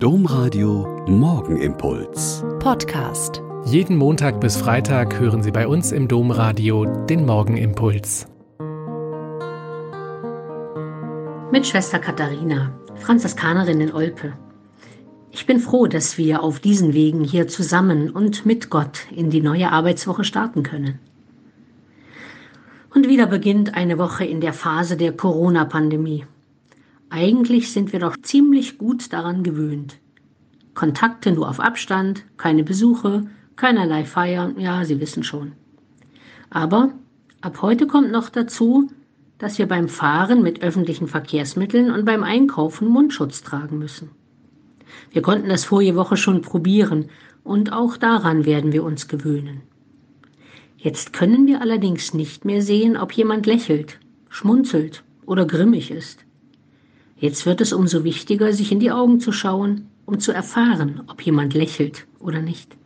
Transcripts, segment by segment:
Domradio Morgenimpuls. Podcast. Jeden Montag bis Freitag hören Sie bei uns im Domradio den Morgenimpuls. Mit Schwester Katharina, Franziskanerin in Olpe. Ich bin froh, dass wir auf diesen Wegen hier zusammen und mit Gott in die neue Arbeitswoche starten können. Und wieder beginnt eine Woche in der Phase der Corona-Pandemie. Eigentlich sind wir doch ziemlich gut daran gewöhnt. Kontakte nur auf Abstand, keine Besuche, keinerlei Feiern, ja, Sie wissen schon. Aber ab heute kommt noch dazu, dass wir beim Fahren mit öffentlichen Verkehrsmitteln und beim Einkaufen Mundschutz tragen müssen. Wir konnten das vorige Woche schon probieren und auch daran werden wir uns gewöhnen. Jetzt können wir allerdings nicht mehr sehen, ob jemand lächelt, schmunzelt oder grimmig ist. Jetzt wird es umso wichtiger, sich in die Augen zu schauen, um zu erfahren, ob jemand lächelt oder nicht.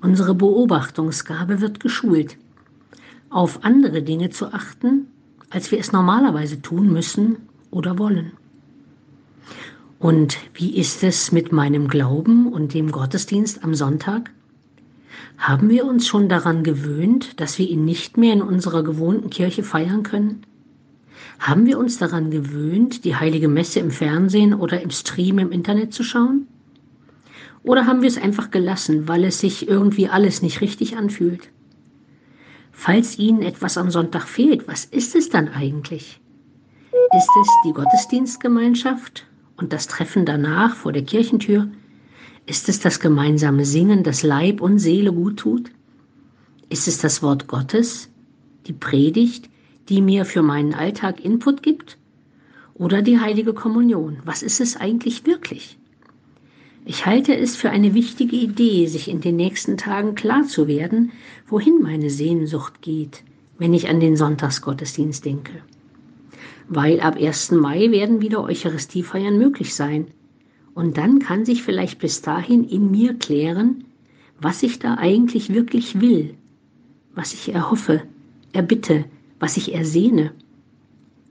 Unsere Beobachtungsgabe wird geschult, auf andere Dinge zu achten, als wir es normalerweise tun müssen oder wollen. Und wie ist es mit meinem Glauben und dem Gottesdienst am Sonntag? Haben wir uns schon daran gewöhnt, dass wir ihn nicht mehr in unserer gewohnten Kirche feiern können? Haben wir uns daran gewöhnt, die heilige Messe im Fernsehen oder im Stream im Internet zu schauen? Oder haben wir es einfach gelassen, weil es sich irgendwie alles nicht richtig anfühlt? Falls Ihnen etwas am Sonntag fehlt, was ist es dann eigentlich? Ist es die Gottesdienstgemeinschaft und das Treffen danach vor der Kirchentür? Ist es das gemeinsame Singen, das Leib und Seele gut tut? Ist es das Wort Gottes, die Predigt, die mir für meinen Alltag Input gibt? Oder die heilige Kommunion? Was ist es eigentlich wirklich? Ich halte es für eine wichtige Idee, sich in den nächsten Tagen klar zu werden, wohin meine Sehnsucht geht, wenn ich an den Sonntagsgottesdienst denke. Weil ab 1. Mai werden wieder Eucharistiefeiern möglich sein. Und dann kann sich vielleicht bis dahin in mir klären, was ich da eigentlich wirklich will, was ich erhoffe, erbitte, was ich ersehne?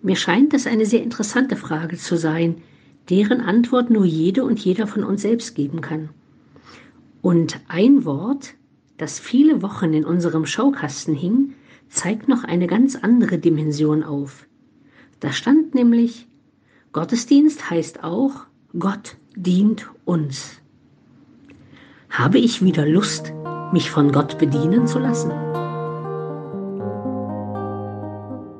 Mir scheint das eine sehr interessante Frage zu sein, deren Antwort nur jede und jeder von uns selbst geben kann. Und ein Wort, das viele Wochen in unserem Schaukasten hing, zeigt noch eine ganz andere Dimension auf. Da stand nämlich, Gottesdienst heißt auch, Gott dient uns. Habe ich wieder Lust, mich von Gott bedienen zu lassen?